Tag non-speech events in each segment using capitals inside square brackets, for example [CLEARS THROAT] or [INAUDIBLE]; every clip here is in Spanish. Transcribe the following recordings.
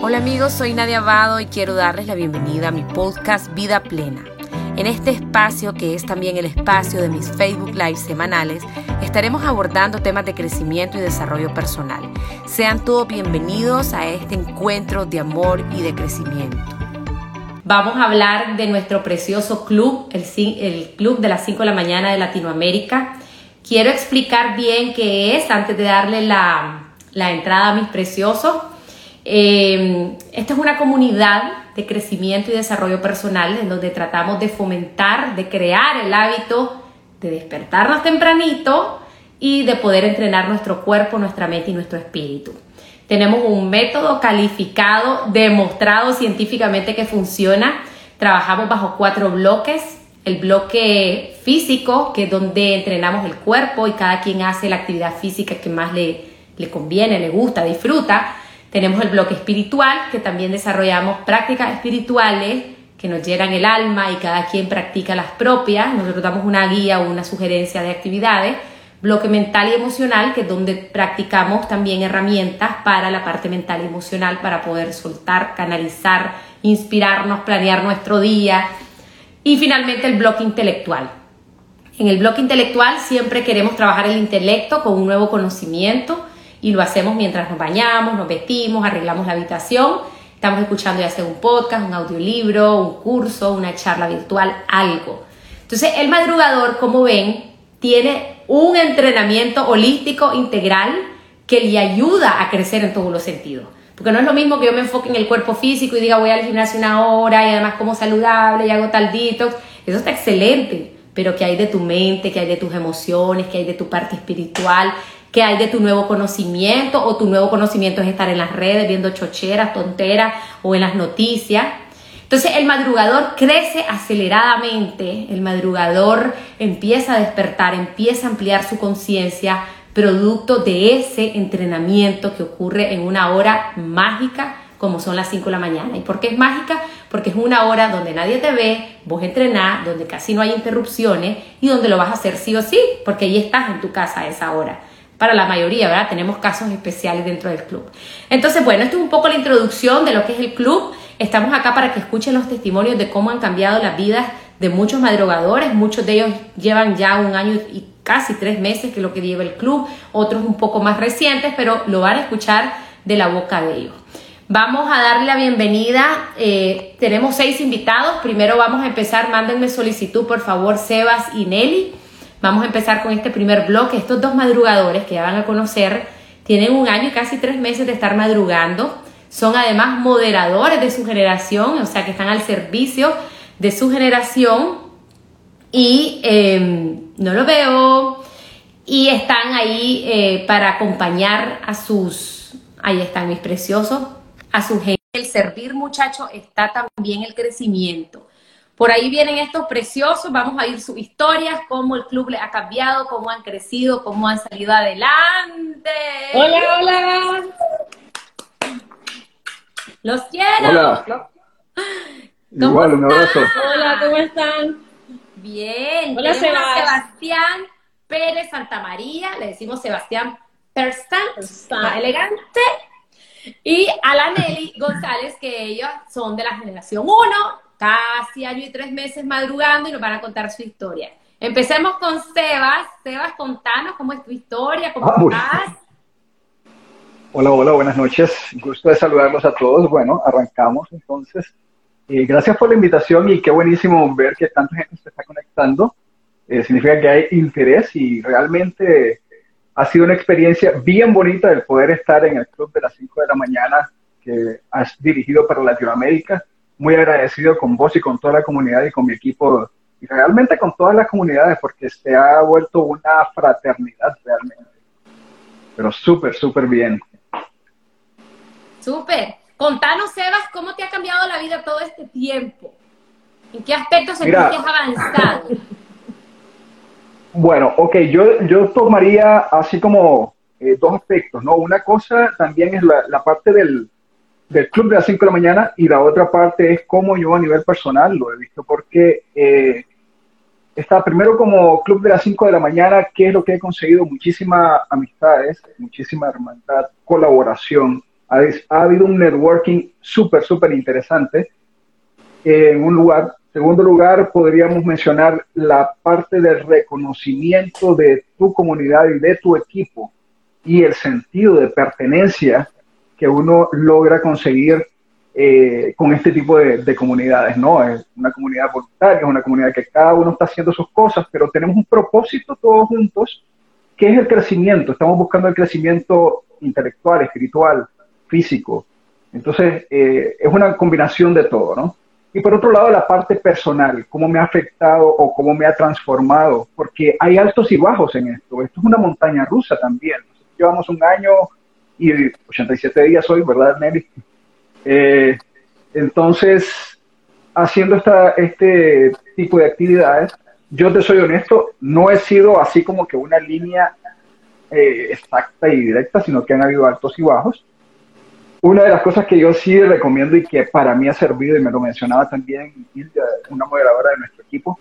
Hola amigos, soy Nadia Abado y quiero darles la bienvenida a mi podcast Vida Plena. En este espacio, que es también el espacio de mis Facebook Live semanales, estaremos abordando temas de crecimiento y desarrollo personal. Sean todos bienvenidos a este encuentro de amor y de crecimiento. Vamos a hablar de nuestro precioso club, el, Club de las 5 de la mañana de Latinoamérica. Quiero explicar bien qué es antes de darle la, la entrada a mis preciosos. Eh, esta es una comunidad de crecimiento y desarrollo personal en donde tratamos de fomentar, de crear el hábito de despertarnos tempranito y de poder entrenar nuestro cuerpo, nuestra mente y nuestro espíritu. Tenemos un método calificado, demostrado científicamente que funciona. Trabajamos bajo cuatro bloques. El bloque físico, que es donde entrenamos el cuerpo y cada quien hace la actividad física que más le, le conviene, le gusta, disfruta. Tenemos el bloque espiritual, que también desarrollamos prácticas espirituales que nos llenan el alma y cada quien practica las propias. Nosotros damos una guía o una sugerencia de actividades. Bloque mental y emocional, que es donde practicamos también herramientas para la parte mental y emocional, para poder soltar, canalizar, inspirarnos, planear nuestro día. Y finalmente el bloque intelectual. En el bloque intelectual siempre queremos trabajar el intelecto con un nuevo conocimiento y lo hacemos mientras nos bañamos, nos vestimos, arreglamos la habitación. Estamos escuchando ya sea un podcast, un audiolibro, un curso, una charla virtual, algo. Entonces, el madrugador, como ven, tiene un entrenamiento holístico integral que le ayuda a crecer en todos los sentidos. Porque no es lo mismo que yo me enfoque en el cuerpo físico y diga voy al gimnasio una hora y además como saludable y hago tal detox. Eso está excelente. Pero ¿qué hay de tu mente? ¿Qué hay de tus emociones? ¿Qué hay de tu parte espiritual? ¿Qué hay de tu nuevo conocimiento? O tu nuevo conocimiento es estar en las redes viendo chocheras, tonteras o en las noticias. Entonces el madrugador crece aceleradamente, el madrugador empieza a despertar, empieza a ampliar su conciencia, producto de ese entrenamiento que ocurre en una hora mágica como son las 5 de la mañana. ¿Y por qué es mágica? Porque es una hora donde nadie te ve, vos entrenás, donde casi no hay interrupciones y donde lo vas a hacer sí o sí, porque ahí estás en tu casa a esa hora. Para la mayoría, ¿verdad? Tenemos casos especiales dentro del club. Entonces, bueno, esto es un poco la introducción de lo que es el club. Estamos acá para que escuchen los testimonios de cómo han cambiado las vidas de muchos madrugadores. Muchos de ellos llevan ya un año y casi tres meses que es lo que lleva el club, otros un poco más recientes, pero lo van a escuchar de la boca de ellos. Vamos a darle la bienvenida. Eh, tenemos seis invitados. Primero vamos a empezar. Mándenme solicitud, por favor, Sebas y Nelly. Vamos a empezar con este primer bloque. Estos dos madrugadores que ya van a conocer tienen un año y casi tres meses de estar madrugando. Son además moderadores de su generación, o sea que están al servicio de su generación. Y em, no lo veo. Y están ahí eh, para acompañar a sus. Ahí están mis preciosos a su gente. El servir, muchacho, está también el crecimiento. Por ahí vienen estos preciosos, vamos a ir sus historias, cómo el club les ha cambiado, cómo han crecido, cómo han salido adelante. Hola, hola. Los quiero. Hola. Igual, un abrazo. Hola, ¿cómo están? Bien. Hola, Sebas. Sebastián Pérez Santamaría, le decimos Sebastián más elegante. Y a la Nelly González, que ellos son de la generación 1, casi año y tres meses madrugando y nos van a contar su historia. Empecemos con Sebas. Sebas, contanos cómo es tu historia, cómo Ah, estás. Hola, hola, buenas noches. Gusto de saludarlos a todos. Bueno, arrancamos entonces. Eh, gracias por la invitación y qué buenísimo ver que tanta gente se está conectando. Eh, significa que hay interés y realmente ha sido una experiencia bien bonita el poder estar en el club de las 5 de la mañana que has dirigido para Latinoamérica. Muy agradecido con vos y con toda la comunidad y con mi equipo y realmente con todas las comunidades porque se ha vuelto una fraternidad realmente. Pero súper, súper bien. Súper. Contanos, Sebas, cómo te ha cambiado la vida todo este tiempo. ¿En qué aspectos sentís que has avanzado? Bueno, ok, yo, yo tomaría así como eh, dos aspectos, ¿no? Una cosa también es la, la parte del, del club de las 5 de la mañana y la otra parte es cómo yo a nivel personal lo he visto, porque eh, está primero como club de las 5 de la mañana, ¿qué es lo que he conseguido? Muchísimas amistades, muchísima hermandad, colaboración, Ha, ha habido un networking súper, súper interesante en un lugar. Segundo lugar, podríamos mencionar la parte del reconocimiento de tu comunidad y de tu equipo y el sentido de pertenencia que uno logra conseguir eh, con este tipo de, comunidades, ¿no? Es una comunidad voluntaria, es una comunidad que cada uno está haciendo sus cosas, pero tenemos un propósito todos juntos, que es el crecimiento. Estamos buscando el crecimiento intelectual, espiritual, físico. Entonces, eh, es una combinación de todo, ¿no? Y por otro lado, la parte personal, cómo me ha afectado o cómo me ha transformado, porque hay altos y bajos en esto. Esto es una montaña rusa también. llevamos un año y 87 días hoy, ¿verdad, Nelly? Eh, entonces, haciendo esta, este tipo de actividades, yo te soy honesto, no he sido así como que una línea eh, exacta y directa, sino que han habido altos y bajos. Una de las cosas que yo sí recomiendo y que para mí ha servido, y me lo mencionaba también una moderadora de nuestro equipo,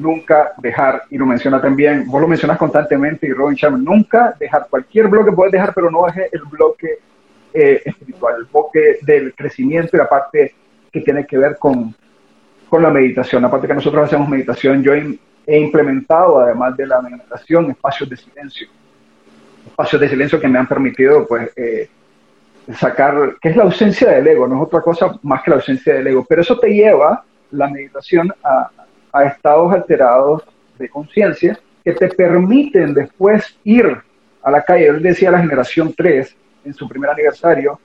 nunca dejar, y lo menciona también, vos lo mencionas constantemente, y Robin Sherman, nunca dejar cualquier bloque puedes dejar, pero no deje el bloque eh, espiritual, el bloque del crecimiento y la parte que tiene que ver con, con la meditación. Aparte que nosotros hacemos meditación, yo he, implementado, además de la meditación, espacios de silencio. Espacios de silencio que me han permitido, pues, eh, sacar, que es la ausencia del ego, no es otra cosa más que la ausencia del ego, pero eso te lleva, la meditación, a, a estados alterados de conciencia que te permiten después ir a la calle. Él decía la generación 3, en su primer aniversario,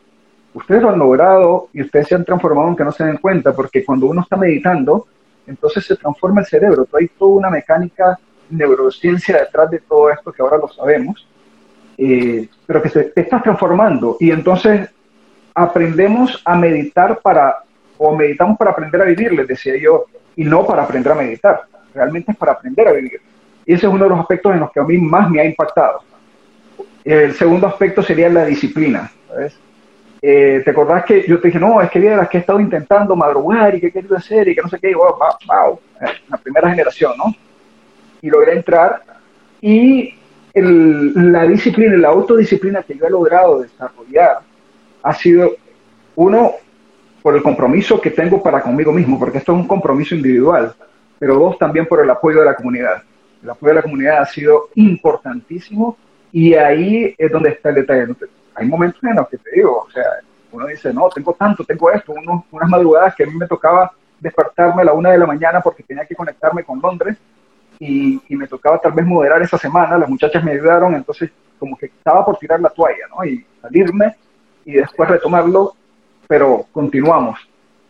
ustedes lo han logrado y ustedes se han transformado aunque no se den cuenta, porque cuando uno está meditando, entonces se transforma el cerebro. Hay toda una mecánica neurociencia detrás de todo esto que ahora lo sabemos, eh, pero que se te estás transformando. Y entonces aprendemos a meditar para, o meditamos para aprender a vivir, les decía yo, y no para aprender a meditar. Realmente es para aprender a vivir. Y ese es uno de los aspectos en los que a mí más me ha impactado. El segundo aspecto sería la disciplina. Eh, ¿Te acordás que yo te dije, no, es que vieras que he estado intentando madrugar y que he querido hacer y que no sé qué? Y wow, wow, eh, la primera generación, ¿no? Y logré entrar y la disciplina, la autodisciplina que yo he logrado desarrollar ha sido, uno, por el compromiso que tengo para conmigo mismo, porque esto es un compromiso individual, pero dos, también por el apoyo de la comunidad. El apoyo de la comunidad ha sido importantísimo y ahí es donde está el detalle. Hay momentos en los que te digo, o sea, uno dice, no, tengo tanto, tengo esto, unas madrugadas que a mí me tocaba despertarme a la una de la mañana porque tenía que conectarme con Londres y, me tocaba tal vez moderar esa semana, las muchachas me ayudaron, entonces como que estaba por tirar la toalla, ¿no? Y salirme y después retomarlo, pero continuamos,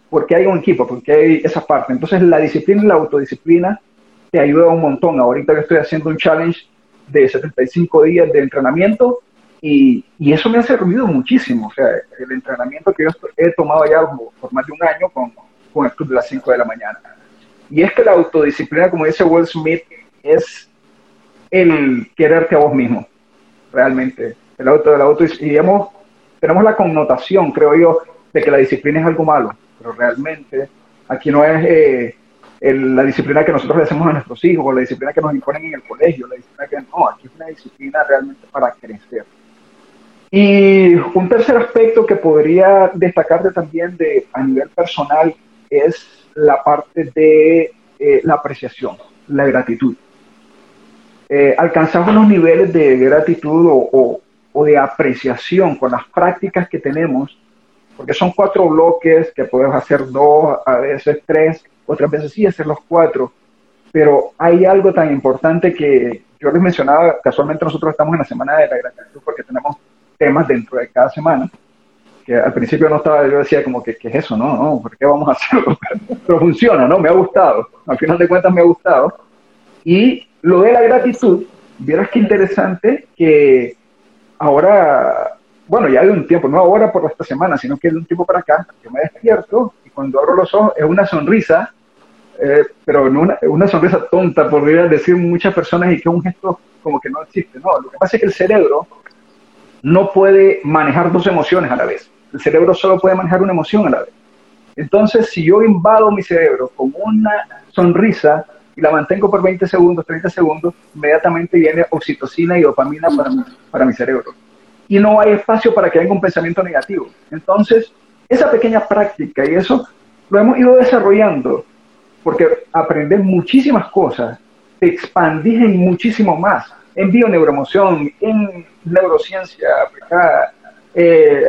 porque hay un equipo, porque hay esa parte. Entonces la disciplina y la autodisciplina te ayuda un montón. Ahorita yo estoy haciendo un challenge de 75 días de entrenamiento y, y, eso me ha servido muchísimo. O sea, el entrenamiento que yo he tomado ya por más de un año con, con el club de las 5 de la mañana. Y es que la autodisciplina, como dice Will Smith, es el quererte a vos mismo, realmente. El auto, el auto, y hemos, tenemos la connotación, creo yo, de que la disciplina es algo malo, pero realmente aquí no es eh, la disciplina que nosotros le hacemos a nuestros hijos, o la disciplina que nos imponen en el colegio, la disciplina que no, aquí es una disciplina realmente para crecer. Y un tercer aspecto que podría destacarte también de, a nivel personal es la parte de eh, la apreciación, la gratitud. Eh, alcanzamos unos niveles de gratitud o, o, de apreciación con las prácticas que tenemos, porque son cuatro bloques que podemos hacer dos, a veces tres, otras veces sí hacer los cuatro, pero hay algo tan importante que yo les mencionaba, casualmente nosotros estamos en la semana de la gratitud porque tenemos temas dentro de cada semana, que al principio no estaba, yo decía como que, ¿qué es eso? No, no, ¿por qué vamos a hacerlo? [LAUGHS] Pero funciona, ¿no? Me ha gustado, al final de cuentas me ha gustado. Y lo de la gratitud, vieras qué interesante que ahora, bueno, ya de un tiempo, no ahora por esta semana, sino que de un tiempo para acá, yo me despierto y cuando abro los ojos es una sonrisa eh, pero no una, sonrisa tonta, podrían decir muchas personas, y que un gesto como que no existe. No, lo que pasa es que el cerebro no puede manejar dos emociones a la vez. El cerebro solo puede manejar una emoción a la vez. Entonces, si yo invado mi cerebro con una sonrisa y la mantengo por 20 segundos, 30 segundos, inmediatamente viene oxitocina y dopamina para para mi cerebro. Y no hay espacio para que venga un pensamiento negativo. Entonces, esa pequeña práctica y eso lo hemos ido desarrollando porque aprendes muchísimas cosas, te expandís en muchísimo más, en bioneuromoción, en neurociencia aplicada, eh,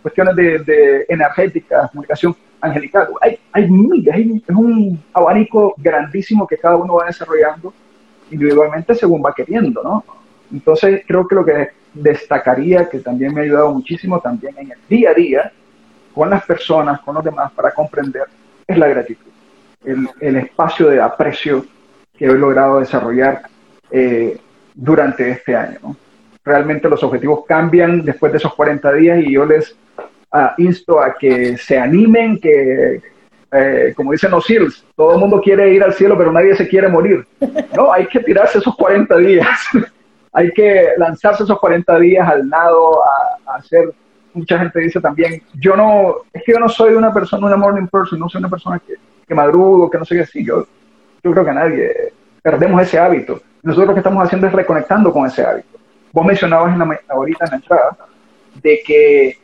cuestiones de, energética, comunicación angelical. Hay, hay es un abanico grandísimo que cada uno va desarrollando individualmente según va queriendo, ¿no? Entonces creo que lo que destacaría, que también me ha ayudado muchísimo también en el día a día, con las personas, con los demás, para comprender, es la gratitud. El, el espacio de aprecio que he logrado desarrollar eh, durante este año. ¿no? Realmente los objetivos cambian después de esos 40 días y yo les uh, insto a que se animen, que, eh, como dicen los SEALs, todo el mundo quiere ir al cielo, pero nadie se quiere morir. No, hay que tirarse esos 40 días. [LAUGHS] hay que lanzarse esos 40 días al lado, a, hacer, mucha gente dice también, yo no, es que yo no soy una persona, una morning person, no soy una persona que, que madrugo, que no sé qué, sí, yo, yo creo que nadie, perdemos ese hábito. Nosotros lo que estamos haciendo es reconectando con ese hábito. Vos mencionabas en la, ahorita en la entrada de que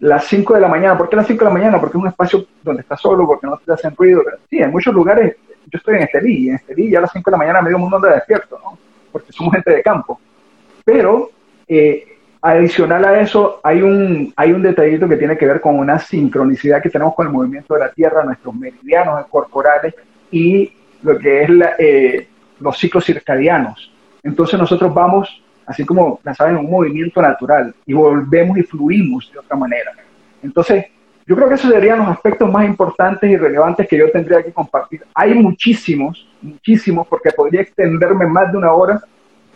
las 5 de la mañana, ¿por qué las 5 de la mañana? Porque es un espacio donde estás solo, porque no te hacen ruido. Sí, en muchos lugares, yo estoy en Estelí, y en Estelí ya a las 5 de la mañana medio mundo anda despierto, ¿no? Porque somos gente de campo. Pero, eh, adicional a eso, hay un, hay un detallito que tiene que ver con una sincronicidad que tenemos con el movimiento de la Tierra, nuestros meridianos corporales y lo que es la, eh, los ciclos circadianos. Entonces nosotros vamos, así como la saben, un movimiento natural y volvemos y fluimos de otra manera. Entonces, yo creo que esos serían los aspectos más importantes y relevantes que yo tendría que compartir. Hay muchísimos, muchísimos, porque podría extenderme más de una hora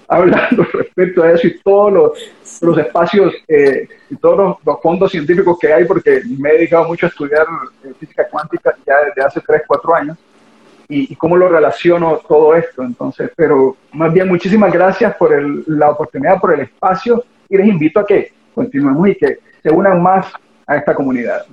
[LAUGHS] hablando respecto a eso y todos los, los espacios eh, y todos los, los, fondos científicos que hay, porque me he dedicado mucho a estudiar eh, física cuántica ya desde hace 3, 4 años y, y, cómo lo relaciono todo esto. Entonces, pero más bien muchísimas gracias por el, la oportunidad, por el espacio y les invito a que continuemos y que se unan más a esta comunidad.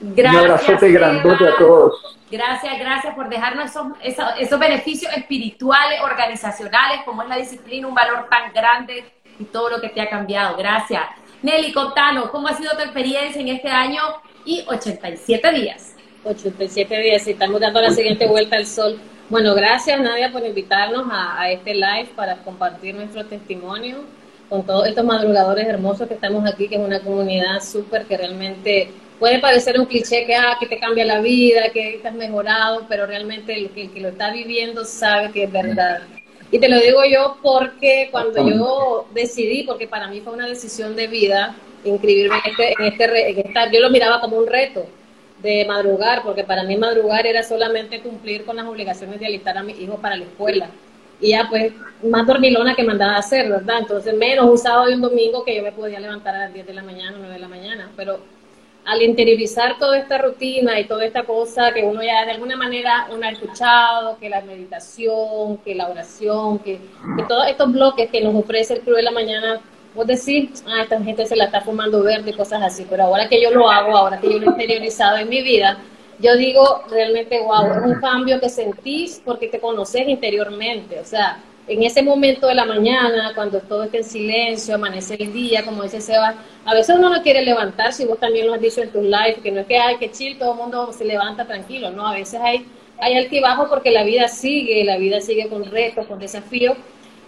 Gracias, Un abrazote grandote a todos. Gracias, gracias por dejarnos esos, esos, beneficios espirituales, organizacionales, como es la disciplina, un valor tan grande y todo lo que te ha cambiado. Gracias. Nelly, contanos, ¿cómo ha sido tu experiencia en este año y 87 días? 87 días estamos dando la siguiente vuelta al sol. Bueno, gracias Nadia por invitarnos a, a este live para compartir nuestro testimonio con todos estos madrugadores hermosos que estamos aquí, que es una comunidad súper que realmente puede parecer un cliché que, ah, que te cambia la vida, que estás mejorado, pero realmente el que, lo está viviendo sabe que es verdad. Y te lo digo yo porque cuando yo decidí, porque para mí fue una decisión de vida, inscribirme en este, en este, en esta, yo lo miraba como un reto de madrugar, porque para mí madrugar era solamente cumplir con las obligaciones de alistar a mi hijo para la escuela. Y ya pues más dormilona que mandaba a hacer, ¿verdad? Entonces menos un sábado y un domingo que yo me podía levantar a las 10 de la mañana, 9 de la mañana. Pero al interiorizar toda esta rutina y toda esta cosa que uno ya de alguna manera uno ha escuchado, que la meditación, que la oración, que, todos estos bloques que nos ofrece el Club de la Mañana vos decís, ah, esta gente se la está fumando verde cosas así, pero ahora que yo lo hago, ahora que yo lo he interiorizado en mi vida, yo digo realmente, wow, es un cambio que sentís porque te conoces interiormente, o sea, en ese momento de la mañana, cuando todo está en silencio, amanece el día, como dice Seba, a veces uno no quiere levantar, si vos también lo has dicho en tus lives, que no es que hay que chill, todo el mundo se levanta tranquilo, no, a veces hay, hay altibajo porque la vida sigue, la vida sigue con retos, con desafíos,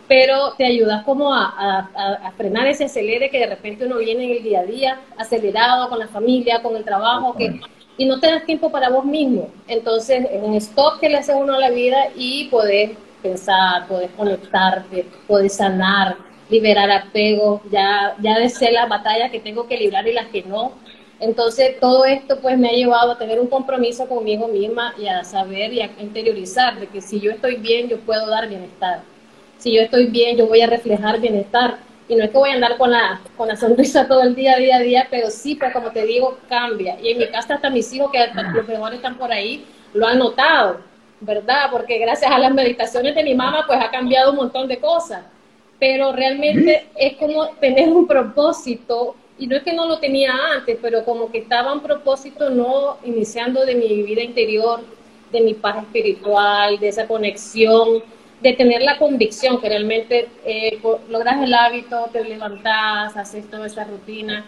pero te ayudas como a, a, a, frenar ese acelere que de repente uno viene en el día a día acelerado con la familia, con el trabajo, que, y no te das tiempo para vos mismo. Entonces es un stop que le hace uno a la vida y podés pensar, podés conectarte, podés sanar, liberar apego, ya, ya de ser las batallas que tengo que librar y las que no. Entonces todo esto pues me ha llevado a tener un compromiso conmigo misma y a saber y a interiorizar de que si yo estoy bien, yo puedo dar bienestar si yo estoy bien, yo voy a reflejar bienestar. Y no es que voy a andar con la, con la sonrisa todo el día, día a día, pero sí, pues como te digo, cambia. Y en mi casa hasta mis hijos, que los mejores están por ahí, lo han notado, ¿verdad? Porque gracias a las meditaciones de mi mamá, pues ha cambiado un montón de cosas. Pero realmente es como tener un propósito, y no es que no lo tenía antes, pero como que estaba un propósito no iniciando de mi vida interior, de mi paz espiritual, de esa conexión de tener la convicción que realmente eh, logras el hábito, te levantas, haces toda esa rutina.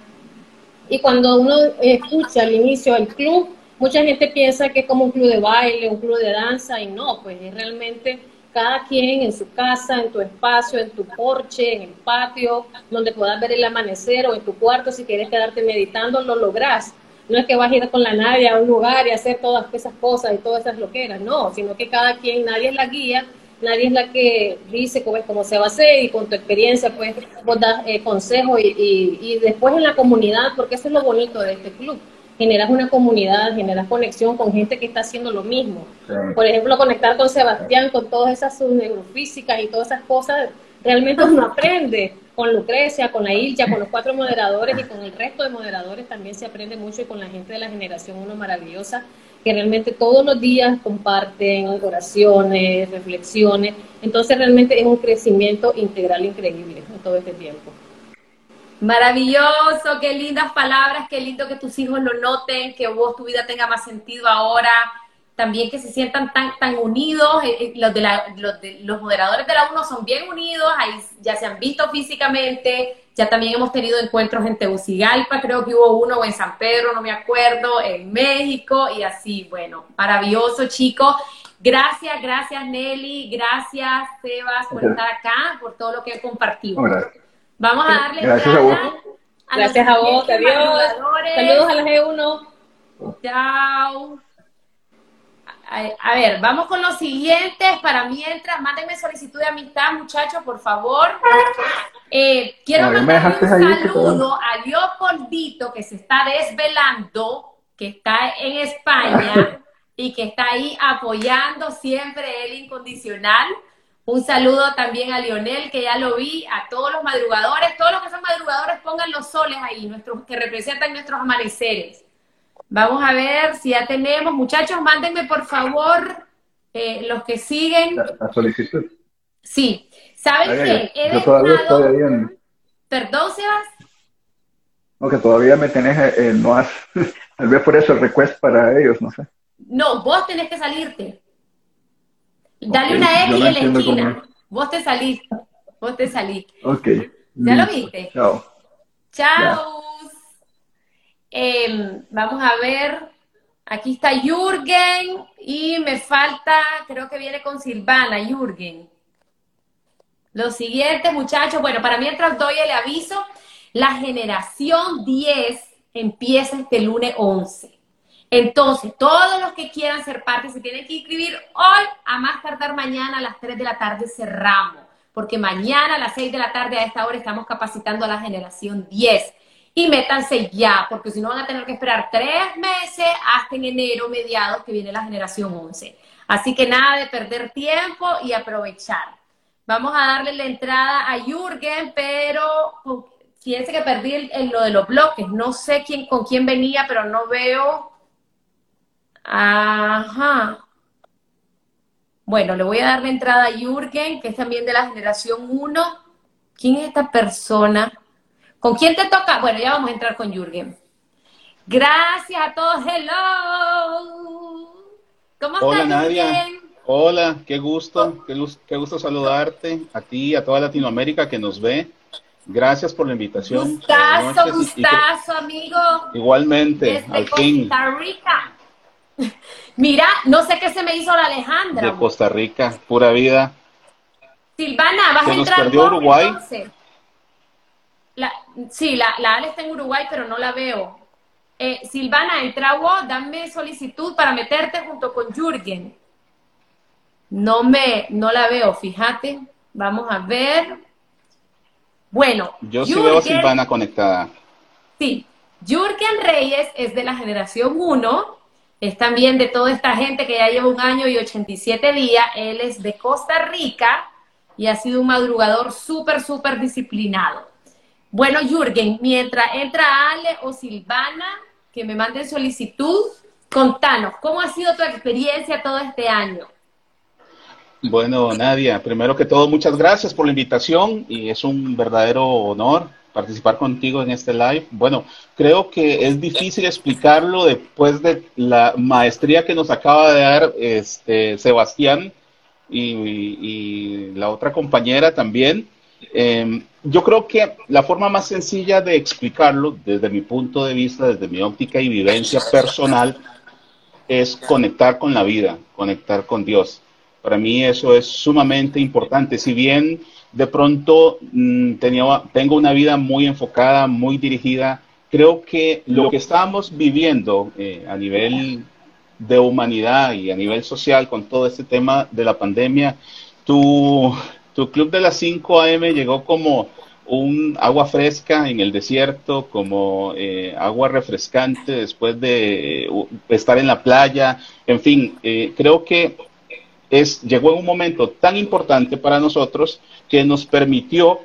Y cuando uno escucha al inicio el club, mucha gente piensa que es como un club de baile, un club de danza, y no, pues es realmente cada quien en su casa, en tu espacio, en tu porche, en el patio, donde puedas ver el amanecer o en tu cuarto, si quieres quedarte meditando, lo lográs. No es que vas a ir con la nadie a un lugar y hacer todas esas cosas y todas esas loqueras, no, sino que cada quien, nadie es la guía, nadie es la que dice cómo, cómo se va a hacer y con tu experiencia pues vos das eh, consejos y, y después en la comunidad, porque eso es lo bonito de este club generas una comunidad, generas conexión con gente que está haciendo lo mismo. Por ejemplo, conectar con Sebastián, con todas esas neurofísicas y todas esas cosas, realmente uno [LAUGHS] aprende. Con Lucrecia, con la Ilcha, con los cuatro moderadores y con el resto de moderadores también se aprende mucho y con la gente de la generación uno maravillosa que realmente todos los días comparten oraciones, reflexiones. Entonces realmente es un crecimiento integral increíble en todo este tiempo. Maravilloso, qué lindas palabras, qué lindo que tus hijos lo noten, que vos tu vida tenga más sentido ahora, también que se sientan tan, tan unidos, eh, eh, los, de la, los, de, los moderadores de la UNO son bien unidos, ahí ya se han visto físicamente, ya también hemos tenido encuentros en Tegucigalpa, creo que hubo uno, o en San Pedro, no me acuerdo, en México, y así, bueno, maravilloso chicos. Gracias, gracias Nelly, gracias Sebas por estar acá, por todo lo que he compartido. Vamos a darle Gracias a vos. Gracias a vos, adiós. Saludos a la G1. Chao. A, ver, vamos con los siguientes. Para mientras, mándenme solicitud de amistad, muchachos, por favor. Eh, quiero mandar un saludo a Leopoldito, que se está desvelando, que está en España [LAUGHS] y que está ahí apoyando siempre el incondicional. Un saludo también a Lionel, que ya lo vi, a todos los madrugadores, todos los que son madrugadores, pongan los soles ahí, nuestros, que representan nuestros amaneceres. Vamos a ver si ya tenemos. Muchachos, mándenme por favor eh, los que siguen. La, solicitud. Sí. ¿Saben qué? He yo todavía estoy bien. ¿Perdón, Sebas? No, que todavía me tenés, eh, no has, [LAUGHS] tal vez por eso el request para ellos, no sé. No, vos tenés que salirte. Dale una X en la esquina. Vos te salís. Vos te salís. Ok. ¿Ya lo viste? Chao. Chao. Em, vamos a ver. Aquí está Jürgen y me falta, creo que viene con Silvana, Jürgen. Los siguientes, muchachos, bueno, para mientras doy el aviso, la generación 10 empieza este lunes 11. Entonces, todos los que quieran ser parte se tienen que inscribir hoy, a más tardar mañana a las 3 de la tarde cerramos, porque mañana a las 6 de la tarde a esta hora estamos capacitando a la generación 10. Y métanse ya, porque si no van a tener que esperar tres meses hasta en enero, mediados, que viene la generación 11. Así que nada de perder tiempo y aprovechar. Vamos a darle la entrada a Jürgen, pero fíjense que perdí lo de los bloques. No sé quién, con quién venía, pero no veo Ajá. Bueno, le voy a dar la entrada a Jürgen, que es también de la generación 1. ¿Quién es esta persona? ¿Con quién te toca? Bueno, ya vamos a entrar con Jürgen. Gracias a todos. Hello. ¿Cómo Hola, estás, Nadia. Hola, qué gusto, qué, qué gusto saludarte a ti y a toda Latinoamérica que nos ve. Gracias por la invitación. Gustazo, gustazo, amigo. Igualmente, al fin. Costa Rica. [LAUGHS] Mira, no sé qué se me hizo la Alejandra. De Costa Rica, pura vida. Silvana, vas a entrar perdió Uruguay? sí, la, la Ale está en Uruguay, pero no la veo. Eh, Silvana, entra vos, dame solicitud para meterte junto con Jürgen. No me, no la veo, fíjate. Vamos a ver. Bueno. Yo sí veo a Silvana conectada. Sí. Jürgen Reyes es de la generación 1 es también de toda esta gente que ya lleva un año y 87 días. Él es de Costa Rica y ha sido un madrugador súper, súper disciplinado. Bueno, Jürgen, mientras entra Ale o Silvana, que me manden solicitud, contanos, ¿cómo ha sido tu experiencia todo este año? Bueno, Nadia, primero que todo, muchas gracias por la invitación y es un verdadero honor participar contigo en este live. Bueno, creo que es difícil explicarlo después de la maestría que nos acaba de dar este Sebastián y, la otra compañera también. Em, yo creo que la forma más sencilla de explicarlo, desde mi punto de vista, desde mi óptica y vivencia personal, es conectar con la vida, conectar con Dios. Para mí eso es sumamente importante. Si bien de pronto mm, tenía, tengo una vida muy enfocada, muy dirigida, creo que lo que estamos viviendo eh, a nivel de humanidad y a nivel social con todo este tema de la pandemia, tu, tu club de las 5 AM llegó como un agua fresca en el desierto, como eh, agua refrescante después de estar en la playa, en fin, eh, creo que es, llegó en un momento tan importante para nosotros que nos permitió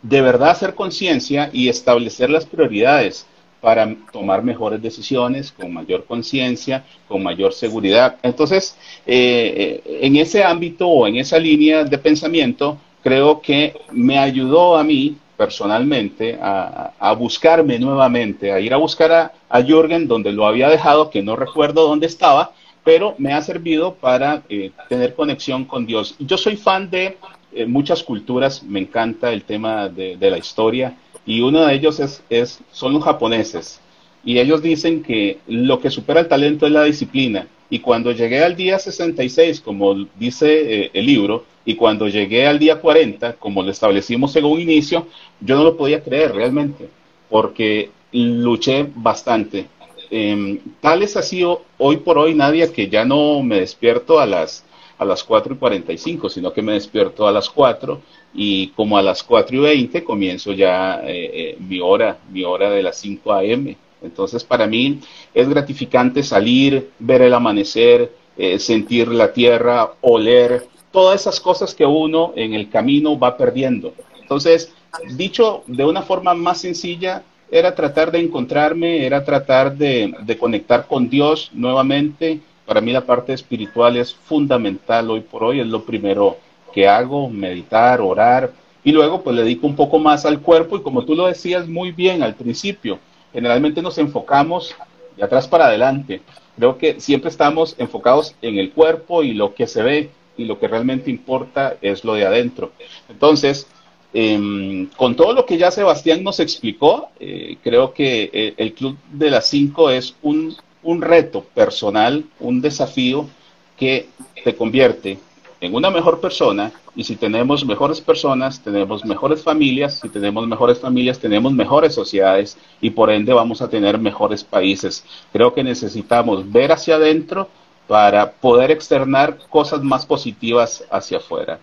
de verdad hacer conciencia y establecer las prioridades para tomar mejores decisiones con mayor conciencia, con mayor seguridad. Entonces, en ese ámbito o en esa línea de pensamiento, creo que me ayudó a mí personalmente a, buscarme nuevamente, a ir a buscar a, a, Jürgen donde lo había dejado, que no recuerdo dónde estaba, pero me ha servido para eh, tener conexión con Dios. Yo soy fan de muchas culturas, me encanta el tema de, la historia y uno de ellos es, son los japoneses. Y ellos dicen que lo que supera el talento es la disciplina. Y cuando llegué al día 66, como dice eh, el libro, y cuando llegué al día 40, como lo establecimos en un inicio, yo no lo podía creer realmente, porque luché bastante. Eh, tal es así hoy por hoy, Nadia, que ya no me despierto a las, a las 4 y 45, sino que me despierto a las 4 y como a las 4 y 20 comienzo ya eh, eh, mi hora, mi hora de las 5 a.m. Entonces, para mí es gratificante salir, ver el amanecer, eh, sentir la tierra, oler, todas esas cosas que uno en el camino va perdiendo. Entonces, dicho de una forma más sencilla, era tratar de encontrarme, era tratar de, de, conectar con Dios nuevamente. Para mí la parte espiritual es fundamental hoy por hoy, es lo primero que hago, meditar, orar, y luego pues le dedico un poco más al cuerpo y como tú lo decías muy bien al principio, generalmente nos enfocamos de atrás para adelante. Creo que siempre estamos enfocados en el cuerpo y lo que se ve y lo que realmente importa es lo de adentro. Entonces, em, con todo lo que ya Sebastián nos explicó, eh, creo que eh, el Club de las Cinco es un, un reto personal, un desafío que te convierte en una mejor persona y si tenemos mejores personas, tenemos mejores familias, si tenemos mejores familias, tenemos mejores sociedades y por ende vamos a tener mejores países. Creo que necesitamos ver hacia adentro para poder externar cosas más positivas hacia afuera.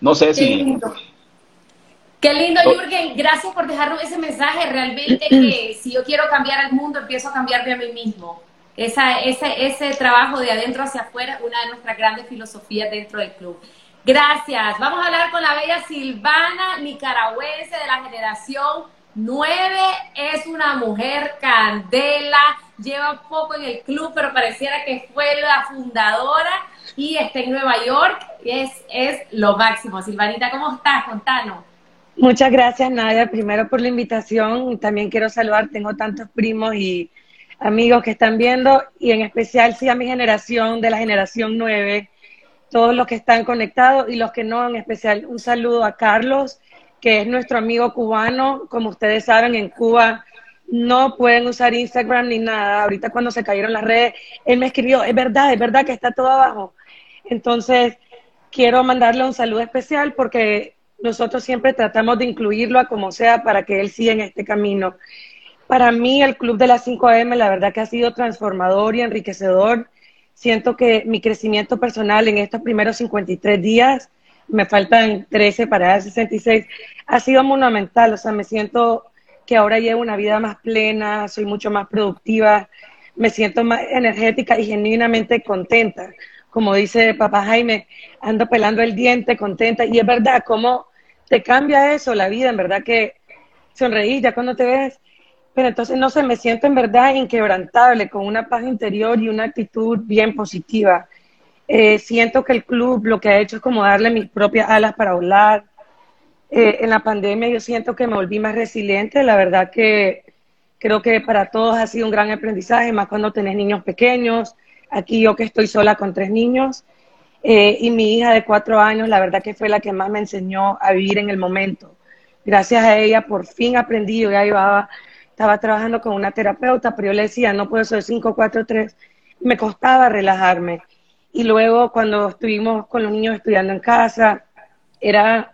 No sé si... Qué lindo, Jürgen. Gracias por dejarnos ese mensaje. Realmente que [CLEARS THROAT] si yo quiero cambiar al mundo, empiezo a cambiarme a mí mismo esa, ese, ese trabajo de adentro hacia afuera, una de nuestras grandes filosofías dentro del club. Gracias. Vamos a hablar con la bella Silvana, nicaragüense de la generación 9. Es una mujer candela, lleva poco en el club, pero pareciera que fue la fundadora y está en Nueva York. Es, es lo máximo. Silvanita, ¿cómo estás? Contanos. Muchas gracias, Nadia, primero por la invitación. También quiero saludar, tengo tantos primos y amigos que están viendo y en especial sí a mi generación, de la generación 9, todos los que están conectados y los que no, en especial un saludo a Carlos, que es nuestro amigo cubano. Como ustedes saben, en Cuba no pueden usar Instagram ni nada. Ahorita cuando se cayeron las redes, él me escribió, es verdad, es verdad que está todo abajo. Entonces, quiero mandarle un saludo especial porque nosotros siempre tratamos de incluirlo a como sea para que él siga en este camino. Para mí el Club de las 5 AM la verdad que ha sido transformador y enriquecedor. Siento que mi crecimiento personal en estos primeros 53 días, me faltan 13 para 66, ha sido monumental. O sea, me siento que ahora llevo una vida más plena, soy mucho más productiva, me siento más energética y genuinamente contenta. Como dice papá Jaime, ando pelando el diente, contenta. Y es verdad, ¿cómo te cambia eso la vida? En verdad que sonreí ya cuando te ves pero entonces no sé, me siento en verdad inquebrantable, con una paz interior y una actitud bien positiva. Eh, siento que el club lo que ha hecho es como darle mis propias alas para volar. Eh, en la pandemia yo siento que me volví más resiliente, la verdad que creo que para todos ha sido un gran aprendizaje, más cuando tenés niños pequeños. Aquí yo que estoy sola con tres niños, Eh, y mi hija de cuatro años, la verdad que fue la que más me enseñó a vivir en el momento. Gracias a ella, por fin aprendí, yo ya llevaba, estaba trabajando con una terapeuta, pero yo le decía, no puedo ser 5, 4, 3. Me costaba relajarme. Y luego cuando estuvimos con los niños estudiando en casa, era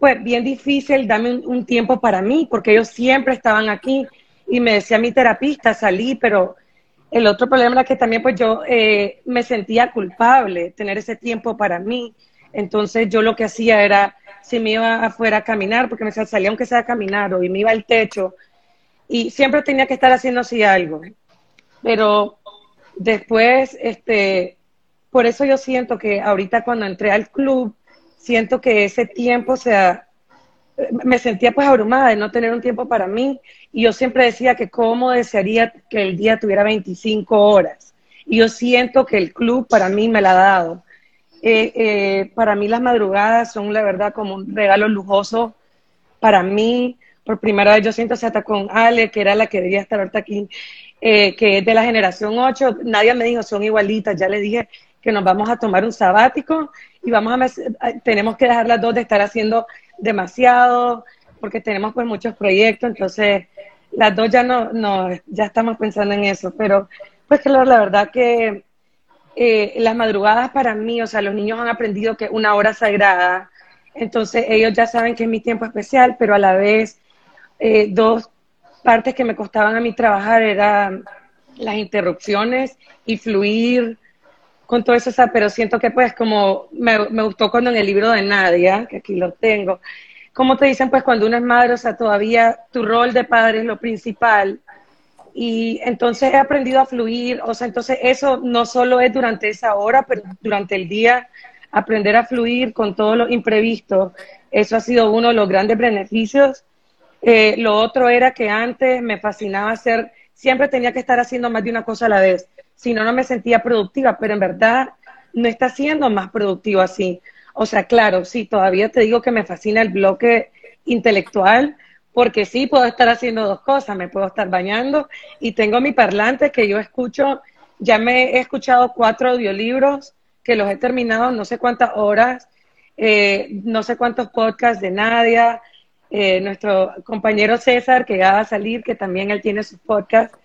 pues bien difícil darme un, tiempo para mí, porque ellos siempre estaban aquí y me decía mi terapista, salí, pero el otro problema era que también pues yo eh, me sentía culpable tener ese tiempo para mí. Entonces yo lo que hacía era, si me iba afuera a caminar, porque me salía aunque sea a caminar, o y me iba al techo, y siempre tenía que estar haciendo así algo. Pero después, este, por eso yo siento que ahorita cuando entré al club, siento que ese tiempo, sea, me sentía pues abrumada de no tener un tiempo para mí y yo siempre decía que cómo desearía que el día tuviera 25 horas. Y yo siento que el club para mí me la ha dado. Eh, eh, para mí las madrugadas son la verdad como un regalo lujoso para mí. Por primera vez yo siento hasta con Ale, que era la que debía estar ahorita aquí, eh, que es de la generación 8. Nadie me dijo, son igualitas. Ya le dije que nos vamos a tomar un sabático y vamos a, tenemos que dejar las dos de estar haciendo demasiado, porque tenemos pues muchos proyectos, entonces las dos ya no, no ya estamos pensando en eso, pero pues claro, la verdad que eh, las madrugadas para mí, o sea, los niños han aprendido que una hora sagrada, entonces ellos ya saben que es mi tiempo especial, pero a la vez eh, dos partes que me costaban a mí trabajar eran las interrupciones y fluir con todo eso, pero siento que pues como me, me, gustó cuando en el libro de Nadia, que aquí lo tengo, como te dicen pues cuando uno es madre, o sea, todavía tu rol de padre es lo principal. Y entonces he aprendido a fluir, o sea, entonces eso no solo es durante esa hora, pero durante el día, aprender a fluir con todo lo imprevisto, eso ha sido uno de los grandes beneficios. Eh, lo otro era que antes me fascinaba hacer, siempre tenía que estar haciendo más de una cosa a la vez si no, no me sentía productiva, pero en verdad no está siendo más productivo así. O sea, claro, sí, todavía te digo que me fascina el bloque intelectual, porque sí puedo estar haciendo dos cosas, me puedo estar bañando y tengo mi parlante que yo escucho, ya me he escuchado cuatro audiolibros que los he terminado no sé cuántas horas, eh, no sé cuántos podcasts de Nadia, eh, nuestro compañero César que va a salir, que también él tiene sus podcasts.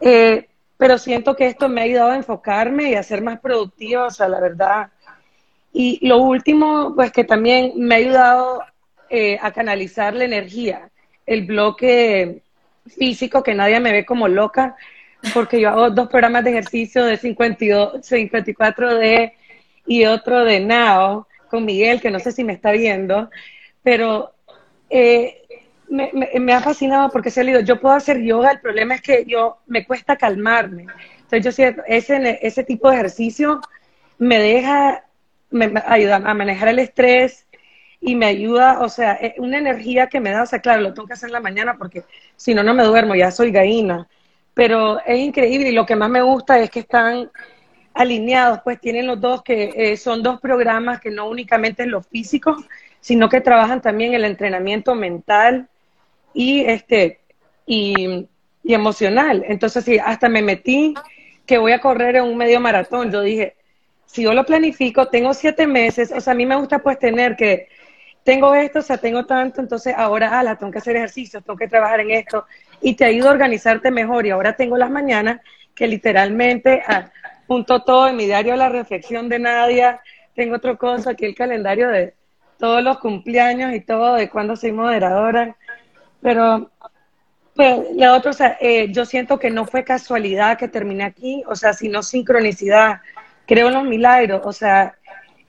Eh, pero siento que esto me ha ayudado a enfocarme y a ser más productiva, o sea, la verdad. Y lo último, pues que también me ha ayudado eh, a canalizar la energía, el bloque físico, que nadie me ve como loca, porque yo hago dos programas de ejercicio de 52, 54D y otro de Now, con Miguel, que no sé si me está viendo, pero eh, me, me, ha fascinado porque se ha leído, yo puedo hacer yoga, el problema es que yo me cuesta calmarme. Entonces yo siento, ese, ese tipo de ejercicio me deja, me, ayuda a manejar el estrés y me ayuda, o sea, es una energía que me da, o sea, claro, lo tengo que hacer en la mañana porque si no, no me duermo, ya soy gallina. Pero es increíble y lo que más me gusta es que están alineados, pues tienen los dos que eh, son dos programas que no únicamente es lo físico, sino que trabajan también el entrenamiento mental y este y, emocional. Entonces, sí, hasta me metí que voy a correr en un medio maratón. Yo dije, si yo lo planifico, tengo siete meses, o sea, a mí me gusta pues tener que, tengo esto, o sea, tengo tanto, entonces ahora, ala, tengo que hacer ejercicio, tengo que trabajar en esto, y te ayuda a organizarte mejor. Y ahora tengo las mañanas que literalmente ah, junto todo en mi diario la reflexión de Nadia, tengo otra cosa, aquí el calendario de todos los cumpleaños y todo, de cuando soy moderadora. Pero, pues, la otra, o sea, eh, yo siento que no fue casualidad que terminé aquí, o sea, sino sincronicidad. Creo en los milagros, o sea,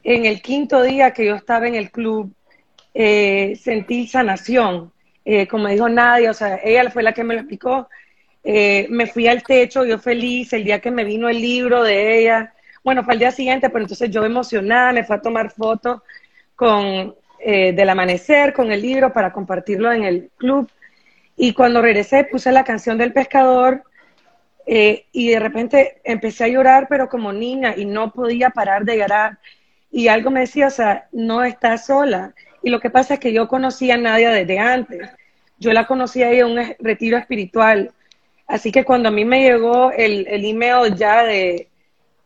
en el quinto día que yo estaba en el club, eh, sentí sanación. Eh, como dijo Nadia, o sea, ella fue la que me lo explicó. me fui al techo, yo feliz, el día que me vino el libro de ella. Bueno, fue el día siguiente, pero entonces yo emocionada, me fue a tomar fotos con eh, del amanecer con el libro para compartirlo en el club. Y cuando regresé puse la canción del pescador eh, y de repente empecé a llorar, pero como niña, y no podía parar de llorar. Y algo me decía, o sea, no estás sola. Y lo que pasa es que yo conocía a Nadia desde antes. Yo la conocía ahí en un retiro espiritual. Así que cuando a mí me llegó el, el email ya de,